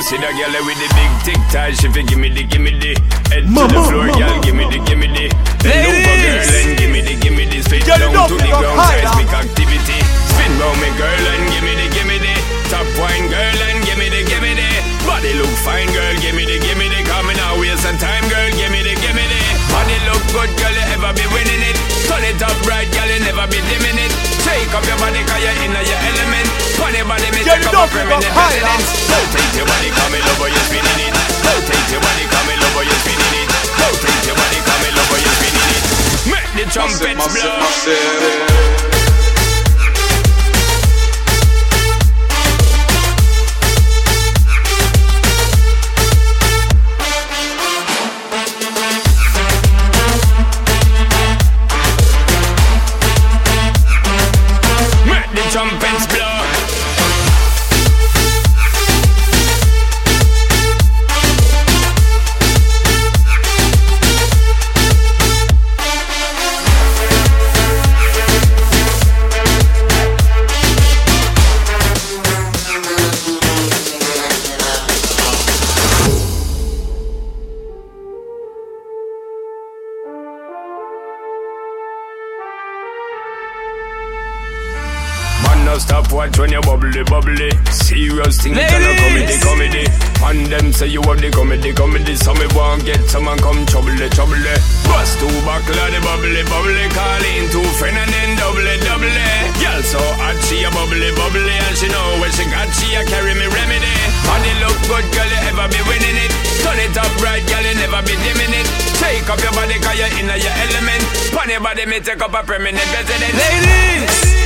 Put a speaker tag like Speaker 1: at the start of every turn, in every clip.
Speaker 1: You see that girl with the big tic tac, she fi gimme the, gimme the Head to the floor, girl, gimme the, gimme the Bend over, girl, and gimme the, gimme the Spit down to the ground, seismic activity. Spin round me, girl, and gimme the, gimme the Top wine, girl, and gimme the, gimme the Body look fine, girl, gimme the, gimme the Coming out, waste some time, girl, gimme the, gimme the Body look good, girl, you ever be winning it? Turn it up right, girl, you never be dimming it. Shake up your body, cause you're in your element Funny body, me take up a permanent residence Rotate your body, come in over, you're spinning it. Rotate your body, come in over, you're spinning it. Rotate your body, come in over, you're spinning it. Make the trumpets blow Serious thing, it's a comedy, comedy. And them say you have the comedy, comedy. So me want get someone come trouble, trouble. Bust two buckle the bubbly, bubbly. Call in two friend and then double, double. Girl so hot, she a bubbly, bubbly. And she know when she got, she a carry me remedy. Body look good, girl, you ever be winning it. Turn it up right, girl, you never be dimming it. Take up your body, cause you're in your element. Pon your body, me take up a permanent residence. Ladies! Sound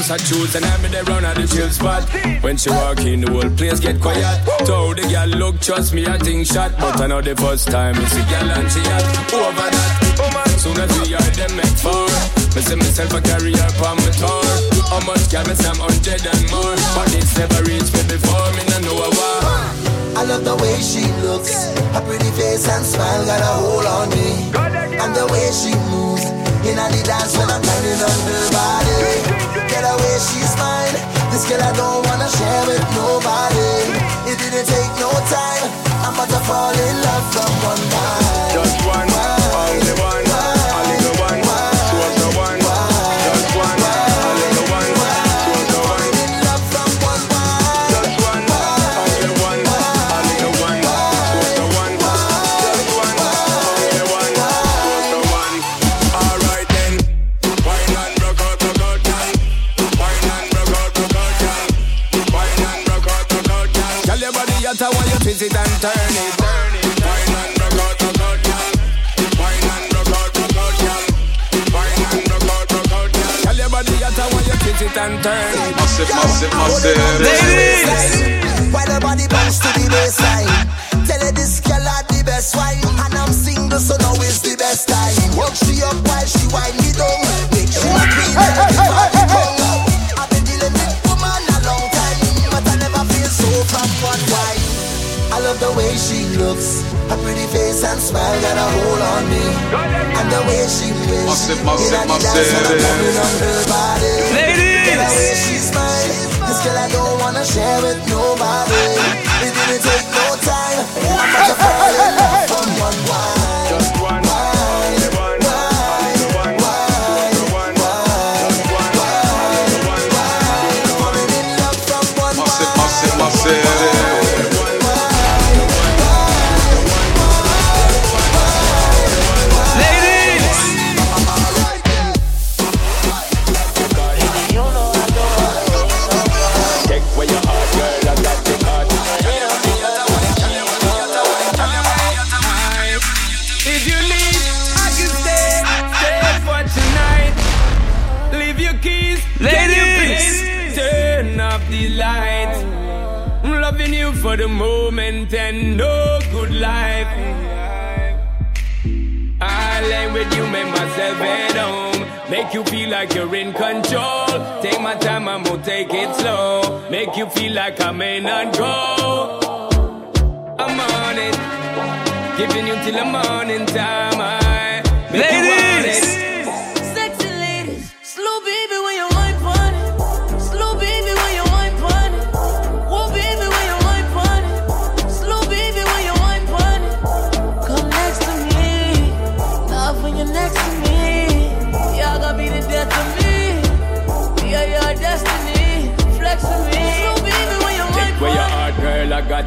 Speaker 1: Just a choose and I'm in the round at the chill spot. When she walk in, the whole place get quiet. Told the girl, look, trust me, I think shot. But I know the first time it's a girl and she had over that. Soon as we are them make four. Me see myself a carry her on my tour. How much can me some hundred and more? But it's never reached me before, me no know a war.
Speaker 2: I love the way she looks, her pretty face and smile got a hold on me. And the way she moves, in the dance when I'm turning on her body. Get away, she's mine. This girl I don't wanna share with nobody. It didn't take no time. I'm about to fall in love from one night.
Speaker 1: Out, rock out, girl. Girl, your body hot, I want you twist it and turn it.
Speaker 3: Massive, massive, massive.
Speaker 2: While the body bounce to the baseline. Tell her this girl had the best wine. And I'm single, so now is the best time. Work she up while she wind me down. Looks, her pretty face and smile got a hold on me. And the way she plays,
Speaker 3: Massive, massive,
Speaker 2: in the dance when I'm
Speaker 3: massive.
Speaker 2: coming on her body. Get away, she's mine. This girl I don't wanna share with nobody. It didn't take no time. I'm about to fall in love from one
Speaker 1: make home. Make you feel like you're in control. Take my time, I'm gonna take it slow. Make you feel like I'm may not go. I'm on it. Giving you till the morning time. I make
Speaker 4: Ladies.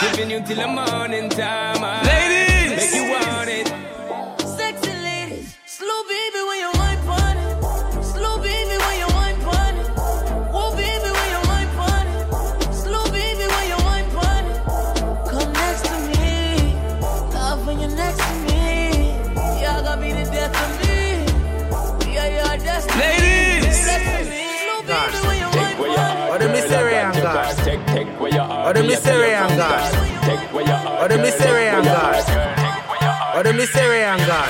Speaker 1: Giving you till the morning time.
Speaker 4: Ladies.
Speaker 1: Where your.
Speaker 5: Or the mystery and God.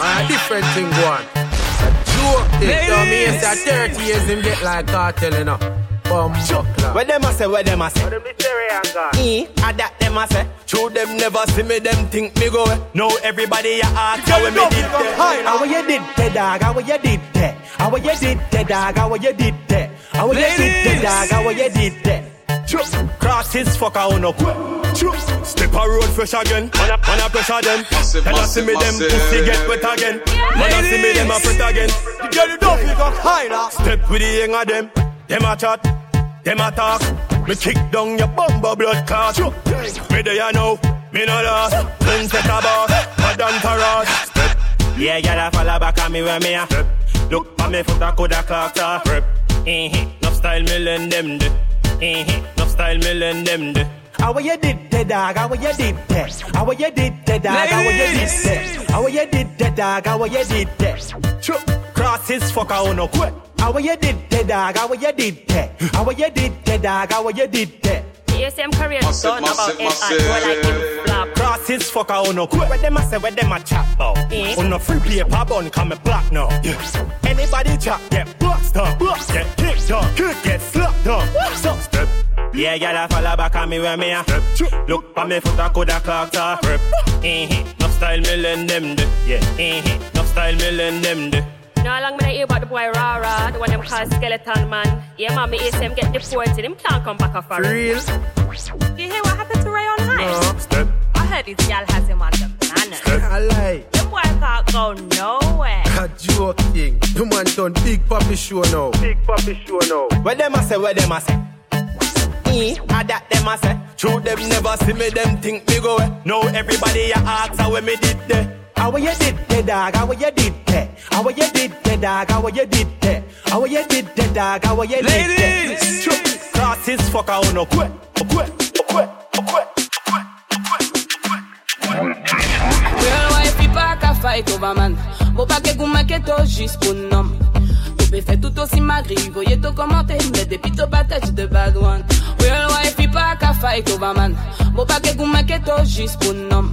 Speaker 5: Or a different thing going. A joke thing. So me
Speaker 4: Ladies.
Speaker 5: say 30 years him get like cartel, you know. Bum buckler.
Speaker 6: Where them a say, where them a say?
Speaker 5: Or the mystery and God.
Speaker 6: E, a that them a say. True them never see me, them think me go. away. Now everybody a ask how we me did that. How you did that, dog? How you did that? How you did that, dog? How you did that? How you did
Speaker 4: Ladies.
Speaker 6: that, dog? How you did that? Choo. Cross his fuck out no quick. Choo. Step a road fresh again. Man a, man a pressure them.
Speaker 3: Massive,
Speaker 6: Tell us see me them
Speaker 3: massive,
Speaker 6: pussy get
Speaker 3: massive.
Speaker 6: wet again. Man a see me them a fret again. The girl you don't pick up high now. Step with the young of them. Them a chat. Them a talk. Me kick down your bumper blood clot. Choo. Me there you know. Me no lost. Clean set a boss. Madam Taras. Step. Yeah, gyal a follow back on me where me a. Look pa me foot a coulda clocked off. Rep. Eh, no style me lend them de. Eh, no style me lend them de. How you did that, dog? How you did that? How you did that, dog? How you did
Speaker 4: Ladies.
Speaker 6: that? How you did that, dog? How you did that? Choo. Cross his fuck out no quick. How you did that, dog? How you did that? How you did that, dog? How you did that?
Speaker 7: ASM career
Speaker 3: Massive,
Speaker 7: done about
Speaker 3: massive,
Speaker 7: it and go like him flop.
Speaker 6: Cross his fuck out no quick. Where them a say, where them a chat about?
Speaker 7: Eh?
Speaker 6: On no free paper bun, come me black now. Yeah. Anybody chat get bust up, get kicked up, kick get slapped up. So step. Yeah, gyal a follow back on me where me a step. Look pa me foot a coulda clocked off. Rep. Eh, no style me lend them de. Yeah. Eh, no style me lend them de.
Speaker 7: You know long me I hear about the boy Rara, the one them call Skeleton Man. Yeah, man, me ASM get deported. Him can't come back off
Speaker 5: For
Speaker 7: for
Speaker 5: real?
Speaker 8: You hear what happened to Rayon High?
Speaker 5: No.
Speaker 6: Step.
Speaker 8: I heard his gal has him on the manners.
Speaker 5: I lie.
Speaker 8: The boy can't go nowhere.
Speaker 5: A joke thing. The man done big papi show now. Big papi show now.
Speaker 6: Where them a say, where them a say? E, a that them a say. True them never see me, them think me go away. Now everybody a ask how we did that. How you did that, dog? How you did that? How you did that, dog? How you did that? How you did that, dog? How you did that?
Speaker 4: Ladies.
Speaker 6: True. Cross his fuck out no quick.
Speaker 9: Real wife, pas qu'à fight over man. Bon pas que gouma que to juste pour nom. Peux faire tout aussi magri, voyez to commenter, mais depuis to patate de bad one. Real wife, pas qu'à fight over man. Bon pas que gouma que to juste pour nom.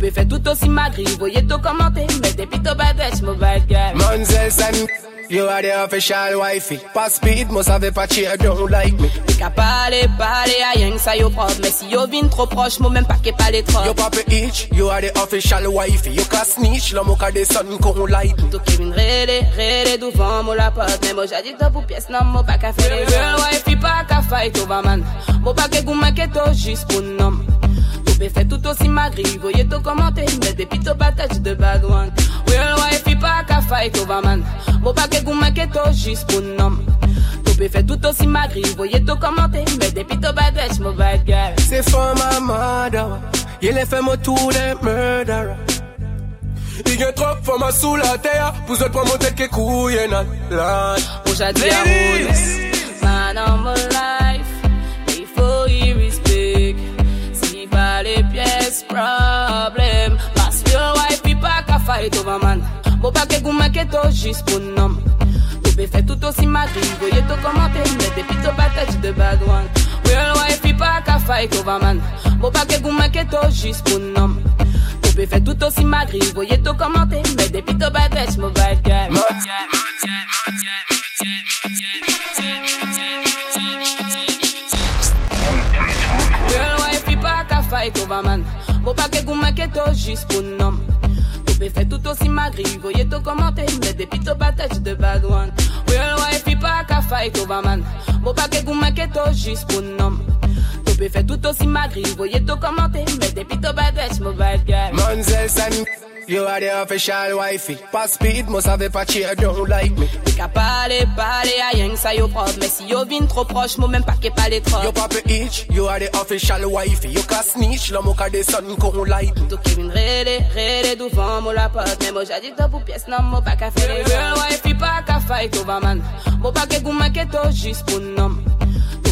Speaker 9: Peux faire tout aussi magri, voyez to commenter, mais depuis to patate, my bad guy.
Speaker 10: Manzels and you are the official wifey. Pas speed, must have a I don't like me.
Speaker 9: Qu'à parler, parler à rien que ça yo propre. Mais si yo vin trop proche, moi même pas qu'est pas les trop.
Speaker 10: You papa each, you are the official wifey. You can snitch, la moka de sun con light.
Speaker 9: Tout qui vient rêler, rêler devant moi la porte. Mais moi dit toi pour pièce, non, moi pas qu'à faire les Real wife, pas qu'à fight over man. Moi pas que gouma que to juste pour nom. Peux faire tout aussi magri, voyez to commenter, mais depuis to patate de bad one pa ka fay to vaman Mo pa ke gouman ke to jis pou nom. To pe fe tout osi magri, voye to komante. Depi to mo bad girl.
Speaker 2: Se ma madawa, ye le fe mo tou de y trop ma sou la
Speaker 9: teya Pou zot ke kouye respect Si pa le problem. Pas yo wife, pi pa ka fay to Mo bagay goun make to jist pou nom. Tou pe fe tout osi madri Goye to komante, mette pito batej de bagwan. Real wife pi pa ka fay kovaman Mo bagay goun make to jist nom. Tou pe fe tout osi madri Goye to komante, mette pito batej Mo bagay Mo bagay, mo bagay, Girl, why people can't fight over man? Mo bagay goun make nom des faits tout aussi magri. Voyez ton commenter, mais des pito bataille de bad one. Real wife, pas qu'à fight overman. Bon paquet, goût maqueto, juste pour nom. Tout fait tout aussi magri. Voyez ton commenter, mais des pito bataille, mobile guy.
Speaker 2: Monzel you are the official wifey. Pas speed, must have a cheer, don't like me.
Speaker 9: Qu'à parler, parler à rien que ça yo propre Mais si yo vin trop proche, moi même pas qu'est pas les trop
Speaker 2: You papa itch, you are the official wifey. You can snitch, l'homme au cas des sons qu'on like me.
Speaker 9: Tout qui vin rele, rele devant moi la porte Mais moi j'ai dit que pour pièce, non, moi pas qu'à faire les Real wife, il pas qu'à fight over man Moi pas qu'à goûter que tout juste pour nom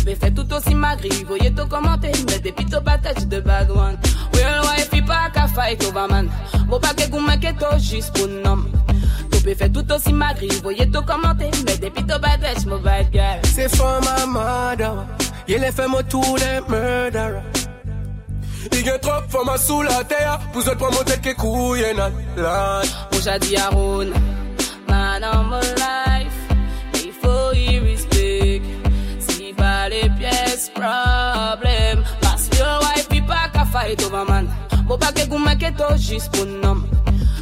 Speaker 9: Bébé fait tout aussi magri, voyez tout commenter, mais des pito patate de bagouane. Real wife, il pas qu'à fight overman. Bon paquet gouma que tout juste pour nom. Tout fait tout aussi magri, voyez tout commenter, mais depuis des pito patate, mon bad girl.
Speaker 2: C'est for my mother, y'a les femmes autour des murderers. Il y a trop de femmes sous la terre, vous êtes pas mon tête qui couille, et nan,
Speaker 9: lan. Mouja diaroun, man en fight over man. Manquez tout juste pour nom.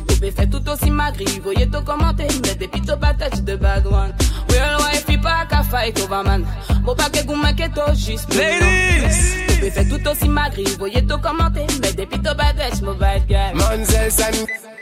Speaker 9: Tu peux faire tout aussi magri, voyez tout commenter, mais depuis tout battage de bad one. Real wife, il pas qu'à fight over man. Juste pour nom. Tu peux faire tout aussi magri, voyez tout commenter, mais depuis tout battage, mon bad guy.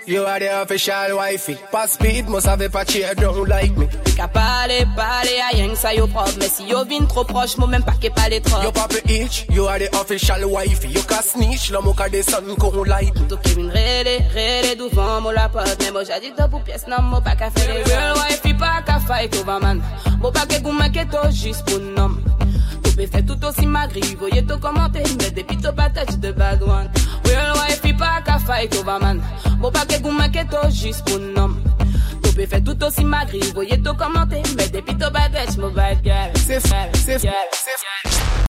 Speaker 2: You are the official wifey. Pas speed, must have a cheer, don't like me.
Speaker 9: Qu'à parler, parler à rien que ça yo propre Mais si yo vin trop proche, moi même pas qu'est pas les trop
Speaker 2: You papa itch, you are the official wifey. You can snitch, l'homme au cas des sons qu'on like me.
Speaker 9: Tout qui vin rele, rele devant moi la porte Mais moi j'ai dit que pour pièce, non, moi pas qu'à faire les Real wife, il pas qu'à fight over man Moi pas qu'à goûter que tout juste pour nom bébé, c'est tout aussi magri. Voyez tout commenter, mais des pito patates de bad one. Real wife, pas qu'à fight over man. Bon paquet, gouma, keto, juste pour nom. Topé fait tout aussi magri. Voyez tout commenter, mais des pito patates, mon bad girl.
Speaker 2: C'est fait, c'est fait, c'est fait.